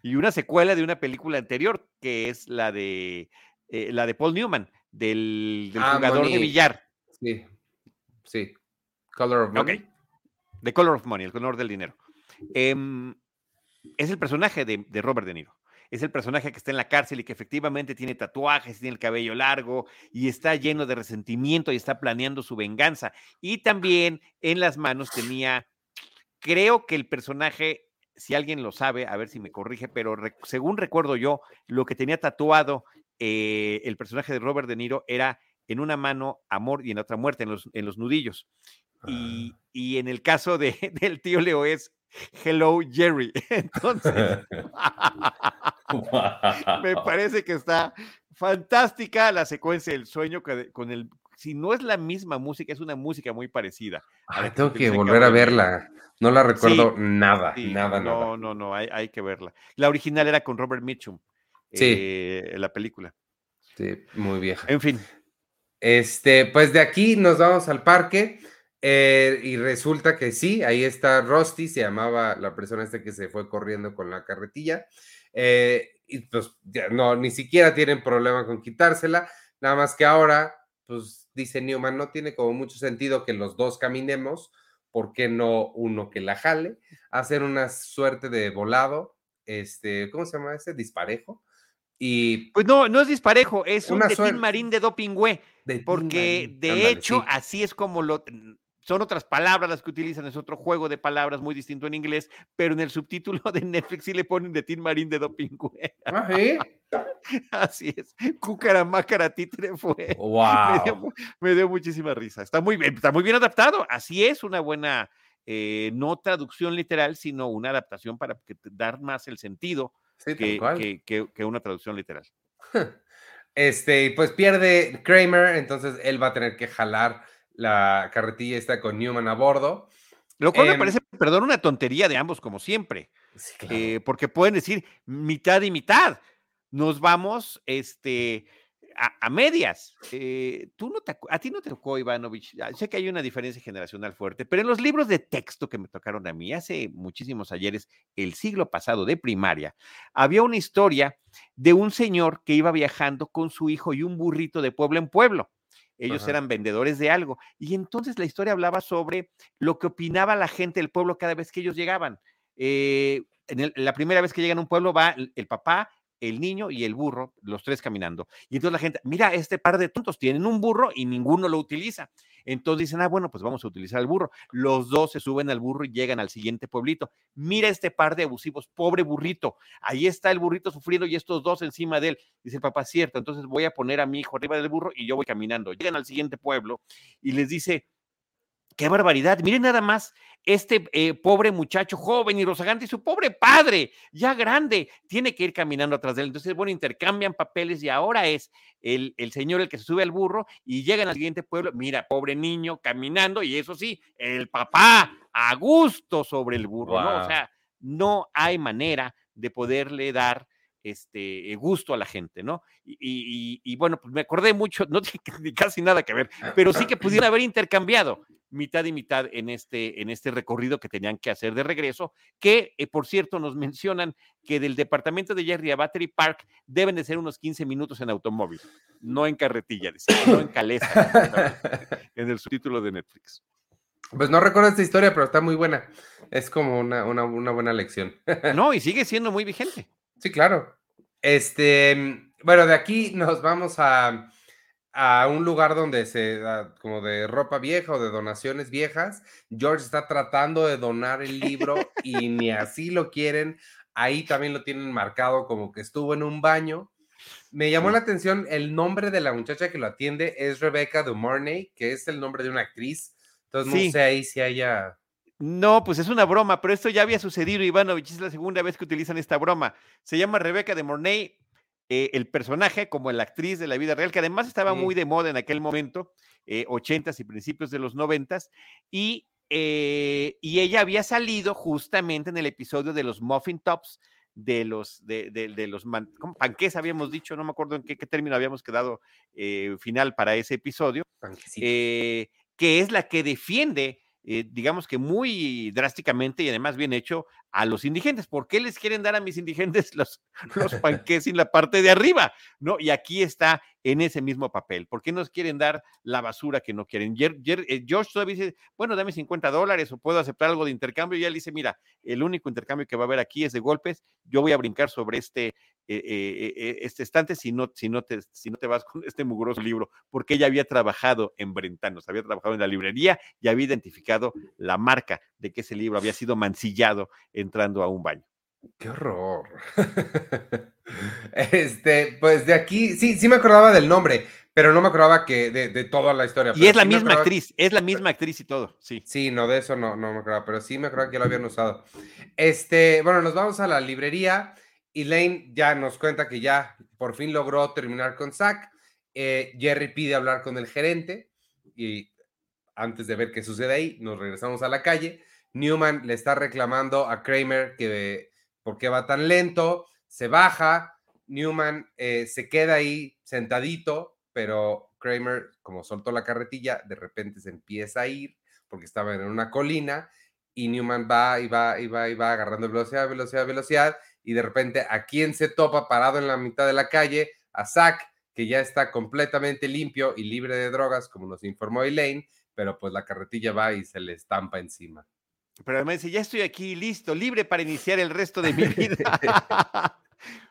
Y una secuela de una película anterior, que es la de eh, la de Paul Newman, del, ah, jugador de billar. Sí, sí. Color of Money. The Color of Money, el color del dinero. Em, es el personaje de, Robert De Niro. Es el personaje que está en la cárcel y que efectivamente tiene tatuajes, tiene el cabello largo y está lleno de resentimiento y está planeando su venganza. Y también en las manos tenía, creo que el personaje, si alguien lo sabe, a ver si me corrige, pero según recuerdo yo, lo que tenía tatuado eh, el personaje de Robert De Niro era en una mano amor y en otra muerte, en los, en los nudillos. Y, ah. y, en el caso de, del tío Leo es Hello Jerry. Entonces, me parece que está fantástica la secuencia del sueño con el... Si no es la misma música, es una música muy parecida. tengo que volver a verla. No la recuerdo nada, nada, no, nada. No, no, hay, hay que verla. La original era con Robert Mitchum sí. Eh, la película. Sí, muy vieja. En fin. Este, pues de aquí nos vamos al parque eh, y resulta que sí, ahí está Rusty, se llamaba la persona esta que se fue corriendo con la carretilla. Eh, y pues ya no, ni siquiera tienen problema con quitársela, nada más que ahora, pues dice Newman, no tiene como mucho sentido que los dos caminemos, ¿por qué no uno que la jale? Hacer una suerte de volado, este, ¿cómo se llama ese? Disparejo pues no, no es disparejo, es un de Marín de Dopingüe, porque de hecho así es como lo son otras palabras las que utilizan, es otro juego de palabras muy distinto en inglés, pero en el subtítulo de Netflix sí le ponen de Tin Marín de Dopingüe. ¿Ah, Así es. Cúcara títere fue. Wow. Me dio, muchísima risa. Está muy bien, está muy bien adaptado. Así es una buena, eh, no traducción literal, sino una adaptación para dar más el sentido que, una traducción literal. Este, pues pierde Kramer, entonces él va a tener que jalar la carretilla esta con Newman a bordo. Lo cual me em parece, perdón, una tontería de ambos, como siempre. Eh, porque pueden decir mitad y mitad. Nos vamos, este, a, medias. Eh, tú no a ti no te tocó, Ivanovich. Sé que hay una diferencia generacional fuerte, pero en los libros de texto que me tocaron a mí hace muchísimos ayeres, el siglo pasado de primaria, había una historia de un señor que iba viajando con su hijo y un burrito de pueblo en pueblo. Ellos eran vendedores de algo. Y entonces la historia hablaba sobre lo que opinaba la gente del pueblo cada vez que ellos llegaban. Eh, en la primera vez que llegan a un pueblo va el papá, el niño y el burro, los tres caminando. Y entonces la gente, mira, este par de tontos tienen un burro y ninguno lo utiliza. Entonces dicen, ah, bueno, pues vamos a utilizar el burro. Los dos se suben al burro y llegan al siguiente pueblito. Mira este par de abusivos, pobre burrito. Ahí está el burrito sufriendo y estos dos encima de él. Dice el papá, cierto, entonces voy a poner a mi hijo arriba del burro y yo voy caminando. Llegan al siguiente pueblo y les dice, qué barbaridad. Miren nada más este eh, pobre muchacho joven y rozagante y su pobre padre, ya grande, tiene que ir caminando atrás de él. Entonces, bueno, intercambian papeles y ahora es el, el señor el que se sube al burro y llegan al siguiente pueblo. Mira, pobre niño caminando y eso sí, el papá a gusto sobre el burro, ¿no? O sea, no hay manera de poderle dar este gusto a la gente, ¿no? Y, y, bueno, pues me acordé mucho, no tiene casi nada que ver, pero sí que pudieron haber intercambiado mitad y mitad en este, en este recorrido que tenían que hacer de regreso, que eh, por cierto nos mencionan que del departamento de Jerry a Battery Park deben de ser unos 15 minutos en automóvil, no en carretilla, no en calesa, en el subtítulo de Netflix. Pues no recuerdo esta historia, pero está muy buena. Es como una, una, una buena lección. no, y sigue siendo muy vigente. Sí, claro. Este, bueno, de aquí nos vamos a a un lugar donde se da como de ropa vieja o de donaciones viejas. George está tratando de donar el libro y ni así lo quieren. Ahí también lo tienen marcado como que estuvo en un baño. Me llamó la atención el nombre de la muchacha que lo atiende es Rebecca Mornay, que es el nombre de una actriz. Entonces no sé ahí si haya no, pues es una broma, pero esto ya había sucedido, Ivanovich, es la segunda vez que utilizan esta broma. Se llama Rebecca de Mornay, eh, el personaje como la actriz de la vida real, que además estaba muy de moda en aquel momento, eh, 80 y principios de los 90 y, eh, y ella había salido justamente en el episodio de los Muffin Tops, de los, de, de, los panques, habíamos dicho, no me acuerdo en qué, término habíamos quedado eh, final para ese episodio, que es la que defiende eh, digamos que muy drásticamente y además bien hecho a los indigentes. ¿Por qué les quieren dar a mis indigentes los, los panques en la parte de arriba? ¿No? Y aquí está en ese mismo papel. ¿Por qué nos quieren dar la basura que no quieren? Eh, George todavía dice, bueno, dame 50 dólares o puedo aceptar algo de intercambio. Y él dice, mira, el único intercambio que va a haber aquí es de golpes. Yo voy a brincar sobre este eh, eh, eh, este estante si no, si, no te, si no te vas con este mugroso libro, porque ella había trabajado en Brentanos, había trabajado en la librería y había identificado la marca de que ese libro había sido mancillado entrando a un baño. ¡Qué horror! este, pues de aquí, sí, sí me acordaba del nombre, pero no me acordaba que de, toda la historia. Y es la misma actriz, es la misma actriz y todo, sí. Sí, no, de eso no, no me acordaba, pero sí me acordaba que lo habían usado. Este, bueno, nos vamos a la librería Elaine ya nos cuenta que ya por fin logró terminar con Zack. Eh, Jerry pide hablar con el gerente y antes de ver qué sucede ahí, nos regresamos a la calle. Newman le está reclamando a Kramer que por qué va tan lento, se baja, Newman eh, se queda ahí sentadito, pero Kramer, como soltó la carretilla, de repente se empieza a ir porque estaba en una colina y Newman va y va y va y va agarrando velocidad, velocidad, velocidad y de repente a quién se topa parado en la mitad de la calle, a Zack, que ya está completamente limpio y libre de drogas, como nos informó Elaine, pero pues la carretilla va y se le estampa encima. Pero además dice, ya estoy aquí listo, libre para iniciar el resto de mi vida.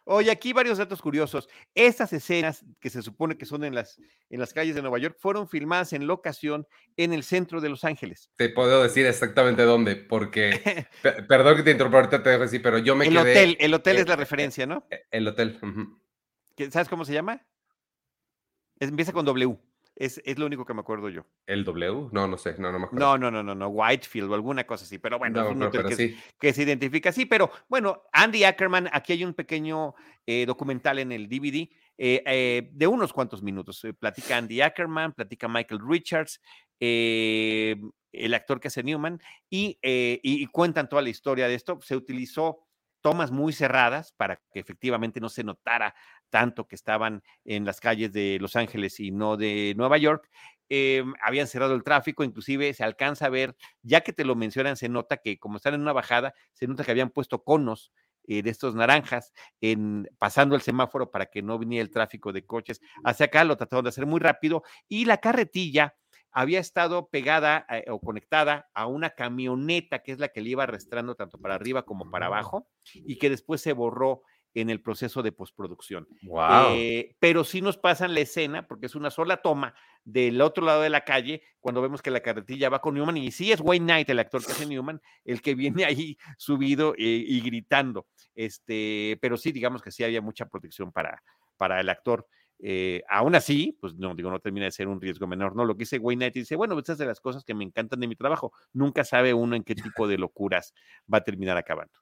Oye, aquí varios datos curiosos. Estas escenas que se supone que son en las, en las calles de Nueva York fueron filmadas en locación en el centro de Los Ángeles. Te puedo decir exactamente dónde, porque, perdón que te interrumpa, ahorita te dejo pero yo me el quedé... Hotel, el hotel es la referencia, ¿no? El hotel. ¿Sabes cómo se llama? empieza con W. Es, lo único que me acuerdo yo. ¿El W? No, no sé, no, no me acuerdo. No, no, no, no, no, Whitefield o alguna cosa así, pero bueno, es un hotel que, se identifica así, pero bueno, Andy Ackerman, aquí hay un pequeño eh, documental en el DVD eh, eh, de unos cuantos minutos. platica Andy Ackerman, platica Michael Richards, el actor que hace Newman, y, y cuentan toda la historia de esto. Se utilizó tomas muy cerradas para que efectivamente no se notara tanto que estaban en las calles de Los Ángeles y no de Nueva York. Em, habían cerrado el tráfico, inclusive se alcanza a ver, ya que te lo mencionan, se nota que como están en una bajada, se nota que habían puesto conos eh, de estos naranjas en, pasando el semáforo para que no viniera el tráfico de coches hacia acá, lo trataron de hacer muy rápido y la carretilla había estado pegada eh, o conectada a una camioneta que es la que le iba arrastrando tanto para arriba como para abajo y que después se borró en el proceso de postproducción. Wow. Eh, pero sí nos pasan la escena, porque es una sola toma del otro lado de la calle, cuando vemos que la carretilla va con Newman, y sí es Wayne Knight, el actor que hace Newman, el que viene ahí subido eh, y gritando. Este, pero sí, digamos que sí había mucha protección para, para el actor. Eh, aún así, pues no, digo, no termina de ser un riesgo menor, ¿no? Lo que dice Wayne Knight dice, bueno, estas de las cosas que me encantan de mi trabajo. Nunca sabe uno en qué tipo de locuras va a terminar acabando.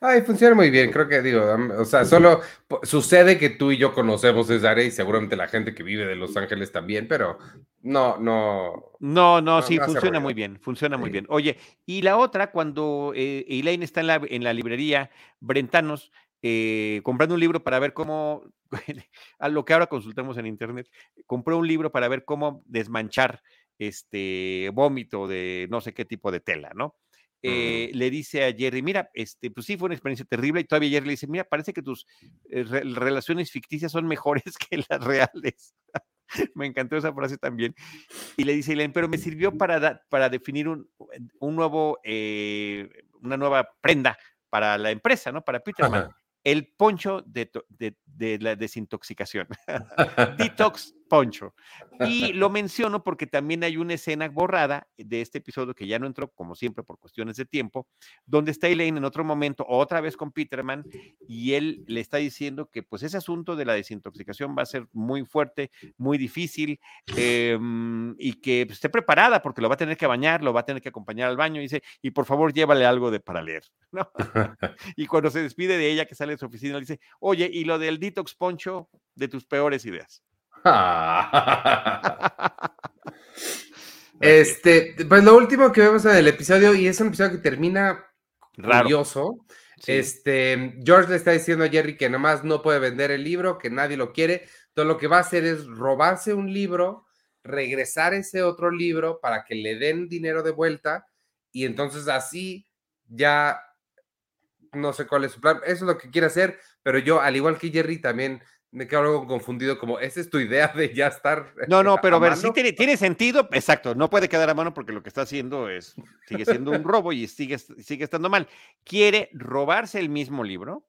Ay, funciona muy bien, creo que digo, o sea, solo sucede que tú y yo conocemos esa área y seguramente la gente que vive de Los Ángeles también, pero no, no. No, no, sí, funciona muy bien, funciona muy bien. Oye, y la otra, cuando eh, Elaine está en la, en la librería Brentanos, eh, comprando un libro para ver cómo, a lo que ahora consultamos en internet, compró un libro para ver cómo desmanchar este vómito de no sé qué tipo de tela, ¿no? Eh, le dice a Jerry, mira, este, pues sí, fue una experiencia terrible, y todavía Jerry le dice, mira, parece que tus eh, relaciones ficticias son mejores que las reales. me encantó esa frase también. Y le dice, pero me sirvió para, para definir un, un nuevo, eh, una nueva prenda para la empresa, ¿no? Para Peterman. El poncho de, de, de la desintoxicación. Detox Poncho. Y lo menciono porque también hay una escena borrada de este episodio que ya no entró, como siempre, por cuestiones de tiempo, donde está Elaine en otro momento, otra vez con Peterman, y él le está diciendo que pues ese asunto de la desintoxicación va a ser muy fuerte, muy difícil, em, y que pues, esté preparada porque lo va a tener que bañar, lo va a tener que acompañar al baño, y dice, y por favor llévale algo de para leer, ¿no? y cuando se despide de ella, que sale de su oficina, le dice, oye, y lo del detox poncho de tus peores ideas. este, pues lo último que vemos en el episodio, y es un episodio que termina curioso. Este, George le está diciendo a Jerry que nomás no puede vender el libro, que nadie lo quiere. Todo lo que va a hacer es robarse un libro, regresar ese otro libro para que le den dinero de vuelta y entonces así ya no sé cuál es su plan. Eso es lo que quiere hacer, pero yo, al igual que Jerry, también me quedo algo confundido, como, ¿esa es tu idea de ya estar? No, no, pero a, ver, sí tiene, tiene, sentido, exacto, no puede quedar a mano porque lo que está haciendo es, sigue siendo un robo y sigue, sigue estando mal. Quiere robarse el mismo libro,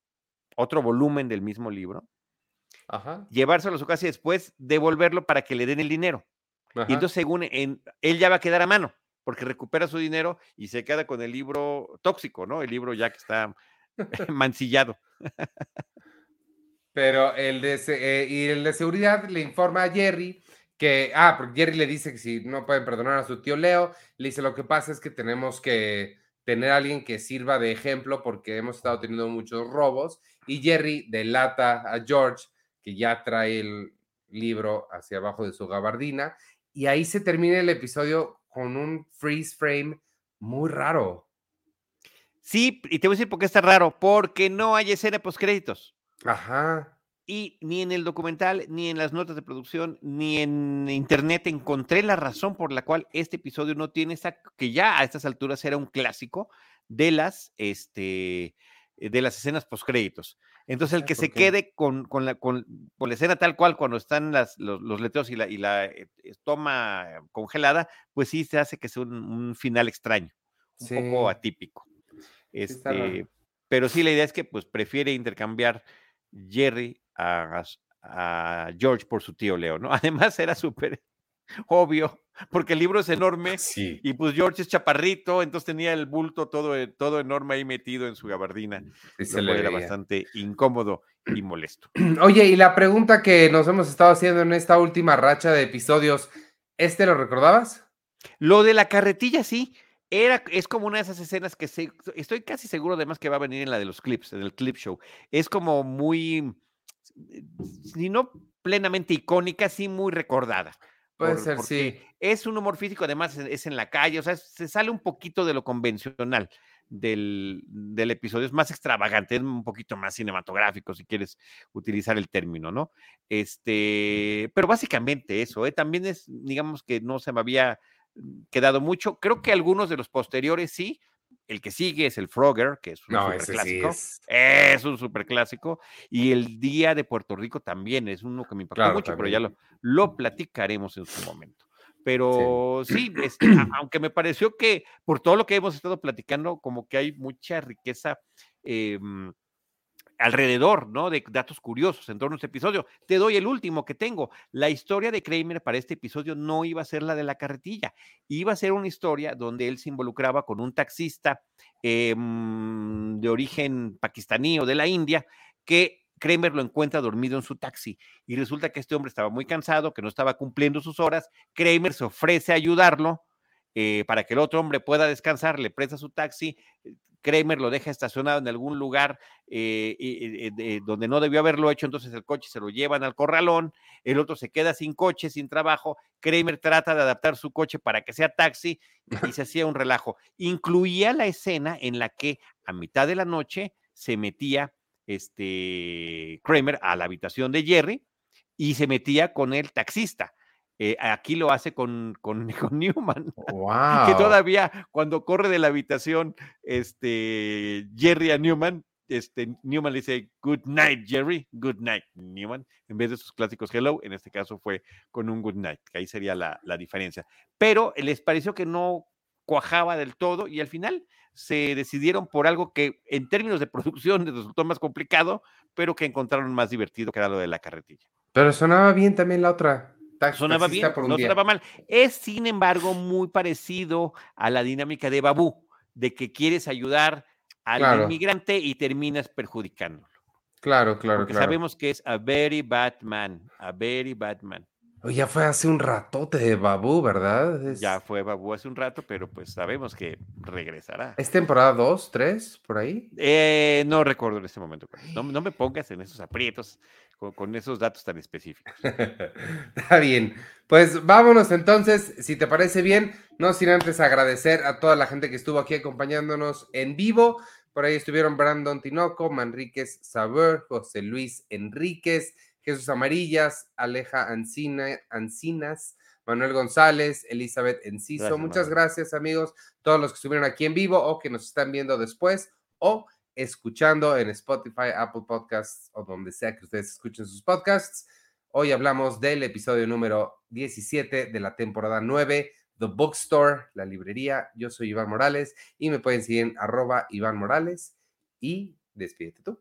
otro volumen del mismo libro, llevárselo a su casa y después devolverlo para que le den el dinero. Y entonces, según en, él ya va a quedar a mano, porque recupera su dinero y se queda con el libro tóxico, ¿no? El libro ya que está mancillado. Pero el de, eh, y el de seguridad le informa a Jerry que, ah, porque Jerry le dice que si no pueden perdonar a su tío Leo, le dice lo que pasa es que tenemos que tener a alguien que sirva de ejemplo porque hemos estado teniendo muchos robos y Jerry delata a George que ya trae el libro hacia abajo de su gabardina y ahí se termina el episodio con un freeze frame muy raro. Sí, y te voy a decir por qué está raro, porque no hay escena post créditos. Ajá. Y ni en el documental, ni en las notas de producción, ni en internet encontré la razón por la cual este episodio no tiene esa, que ya a estas alturas era un clásico de las, este, de las escenas postcréditos. Entonces, el que se quede con, con, la, con, la, escena tal cual cuando están las, los, los letreros y la, y la eh, toma congelada, pues sí se hace que sea un, final extraño, un poco atípico. Este, pero sí, la idea es que pues prefiere intercambiar Jerry a, George por su tío Leo, ¿no? Además era súper obvio, porque el libro es enorme y pues George es chaparrito, entonces tenía el bulto todo, e, todo enorme ahí metido en su gabardina. Y se le era bastante incómodo y molesto. Oye, y la pregunta que nos hemos estado haciendo en esta última racha de episodios, ¿este lo recordabas? Lo de la carretilla, sí. Era, es como una de esas escenas que estoy casi seguro además que va a venir en la de los clips, en el clip show. Es como muy, si no plenamente icónica, sí muy recordada. Puede ser, sí. Es un humor físico, además es, en la calle, o sea, se sale un poquito de lo convencional del, del, episodio, es más extravagante, es un poquito más cinematográfico, si quieres utilizar el término, ¿no? Este, pero básicamente eso, ¿eh? también es, digamos que no se me había quedado mucho. Creo que algunos de los posteriores sí. El que sigue es el Frogger, que es un no, clásico. es... un super clásico. Y el Día de Puerto Rico también es uno que me impactó mucho, pero ya lo, lo platicaremos en su momento. Pero sí, este, aunque me pareció que por todo lo que hemos estado platicando, como que hay mucha riqueza em, alrededor, ¿no? De datos curiosos en torno a este episodio. Te doy el último que tengo. La historia de Kramer para este episodio no iba a ser la de la carretilla, iba a ser una historia donde él se involucraba con un taxista em, de origen pakistaní o de la India que Kramer lo encuentra dormido en su taxi y resulta que este hombre estaba muy cansado, que no estaba cumpliendo sus horas. Kramer se ofrece a ayudarlo eh, para que el otro hombre pueda descansar, le presta su taxi. Kramer lo deja estacionado en algún lugar eh, eh, donde no debió haberlo hecho, entonces el coche se lo llevan al corralón, el otro se queda sin coche, sin trabajo, Kramer trata de adaptar su coche para que sea taxi y se hacía un relajo. Incluía la escena en la que a mitad de la noche se metía este Kramer a la habitación de Jerry y se metía con el taxista. Eh, aquí lo hace con, con, Newman. Que todavía cuando corre de la habitación, este, Jerry a Newman, este, Newman le dice, Good night, Jerry, good night, Newman, en vez de sus clásicos hello, en este caso fue con un good night, que ahí sería la, la diferencia. Pero les pareció que no cuajaba del todo y al final se decidieron por algo que en términos de producción les resultó más complicado, pero que encontraron más divertido que era lo de la carretilla. Pero sonaba bien también la otra. sonaba bien, no sonaba mal. Es, sin embargo, muy parecido a la dinámica de Babú, de que quieres ayudar al inmigrante y terminas perjudicándolo. Claro, claro, Porque sabemos que es a very bad man, a very bad man. Ya fue hace un ratote de Babu, ¿verdad? Ya fue Babu hace un rato, pero pues sabemos que regresará. ¿Es temporada 2, 3, por ahí? Eh, no recuerdo en este momento. No, me pongas en esos aprietos con, esos datos tan específicos. Está bien. Pues vámonos entonces, si te parece bien, no sin antes agradecer a toda la gente que estuvo aquí acompañándonos en vivo. Por ahí estuvieron Brandon Tinoco, Manríquez Saber, José Luis Enríquez. Jesús Amarillas, Aleja Ancina, Ancinas, Manuel González, Elizabeth Enciso. Muchas gracias, amigos, todos los que estuvieron aquí en vivo o que nos están viendo después o escuchando en Spotify, Apple Podcasts o donde sea que ustedes escuchen sus podcasts. Hoy hablamos del episodio número 17 de la temporada 9, The Bookstore, la librería. Yo soy Iván Morales y me pueden seguir en arroba Iván Morales y despídete tú.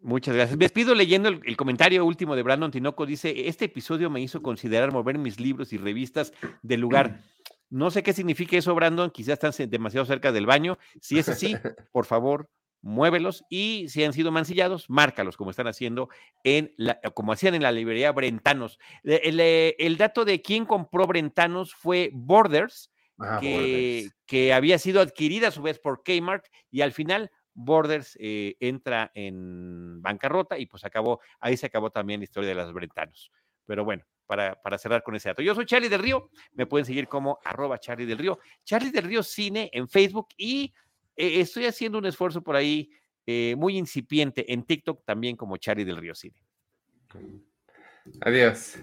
Muchas gracias. Me despido leyendo el, comentario último de Brandon Tinoco. Dice, este episodio me hizo considerar mover mis libros y revistas del lugar. No sé qué significa eso, Brandon. Quizás están demasiado cerca del baño. Si es así, por favor, muévelos. Y si han sido mancillados, márcalos, como están haciendo en la, como hacían en la librería Brentanos. El, dato de quién compró Brentanos fue Borders, ah, que, que había sido adquirida a su vez por Kmart y al final Borders eh, entra en bancarrota y pues acabó, ahí se acabó también la historia de los brentanos. Pero bueno, para, para, cerrar con ese dato. Yo soy Charlie del Río, me pueden seguir como arroba Charlie del Río, Charlie del Río Cine en Facebook y eh, estoy haciendo un esfuerzo por ahí eh, muy incipiente en TikTok también como Charlie del Río Cine. Adiós.